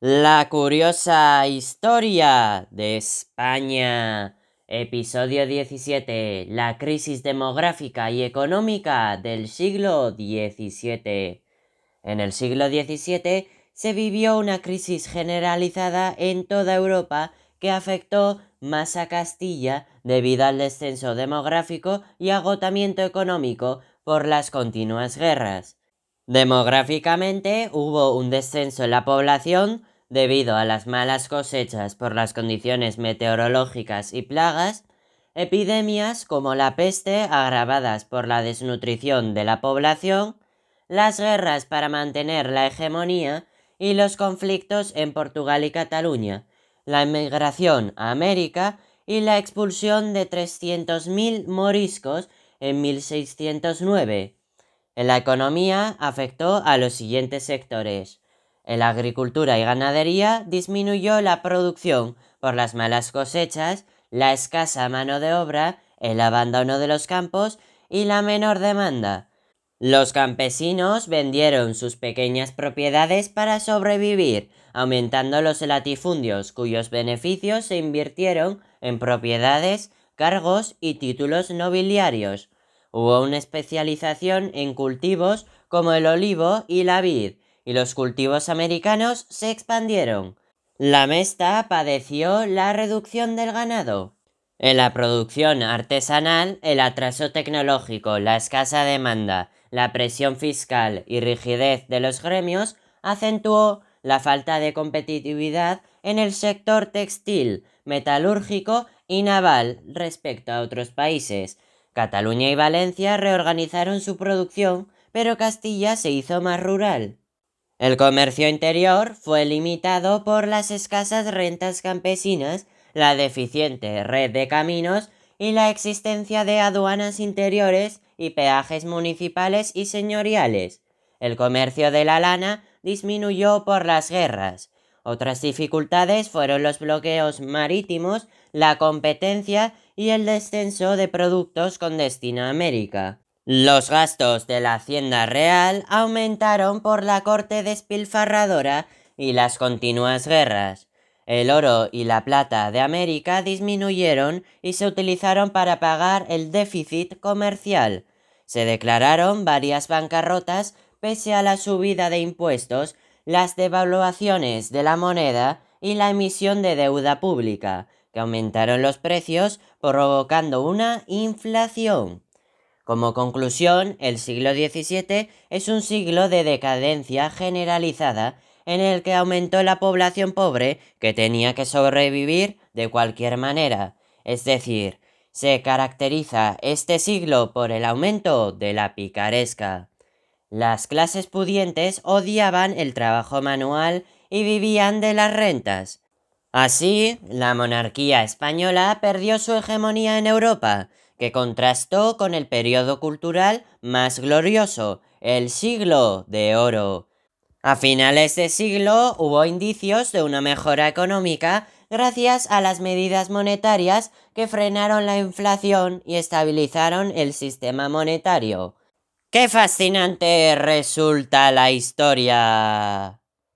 La curiosa historia de España. Episodio 17. La crisis demográfica y económica del siglo XVII. En el siglo XVII se vivió una crisis generalizada en toda Europa que afectó más a Castilla debido al descenso demográfico y agotamiento económico por las continuas guerras. Demográficamente hubo un descenso en la población debido a las malas cosechas por las condiciones meteorológicas y plagas, epidemias como la peste agravadas por la desnutrición de la población, las guerras para mantener la hegemonía y los conflictos en Portugal y Cataluña, la emigración a América y la expulsión de 300.000 moriscos en 1609. En la economía afectó a los siguientes sectores. En la agricultura y ganadería disminuyó la producción por las malas cosechas, la escasa mano de obra, el abandono de los campos y la menor demanda. Los campesinos vendieron sus pequeñas propiedades para sobrevivir, aumentando los latifundios cuyos beneficios se invirtieron en propiedades, cargos y títulos nobiliarios. Hubo una especialización en cultivos como el olivo y la vid, y los cultivos americanos se expandieron. La mesta padeció la reducción del ganado. En la producción artesanal, el atraso tecnológico, la escasa demanda, la presión fiscal y rigidez de los gremios acentuó la falta de competitividad en el sector textil, metalúrgico y naval respecto a otros países, Cataluña y Valencia reorganizaron su producción, pero Castilla se hizo más rural. El comercio interior fue limitado por las escasas rentas campesinas, la deficiente red de caminos y la existencia de aduanas interiores y peajes municipales y señoriales. El comercio de la lana disminuyó por las guerras. Otras dificultades fueron los bloqueos marítimos, la competencia y el descenso de productos con destino a América. Los gastos de la Hacienda Real aumentaron por la corte despilfarradora y las continuas guerras. El oro y la plata de América disminuyeron y se utilizaron para pagar el déficit comercial. Se declararon varias bancarrotas pese a la subida de impuestos, las devaluaciones de la moneda y la emisión de deuda pública, que aumentaron los precios provocando una inflación. Como conclusión, el siglo XVII es un siglo de decadencia generalizada en el que aumentó la población pobre que tenía que sobrevivir de cualquier manera, es decir, se caracteriza este siglo por el aumento de la picaresca. Las clases pudientes odiaban el trabajo manual y vivían de las rentas. Así, la monarquía española perdió su hegemonía en Europa, que contrastó con el periodo cultural más glorioso, el siglo de oro. A finales de siglo hubo indicios de una mejora económica gracias a las medidas monetarias que frenaron la inflación y estabilizaron el sistema monetario. ¡Qué fascinante resulta la historia!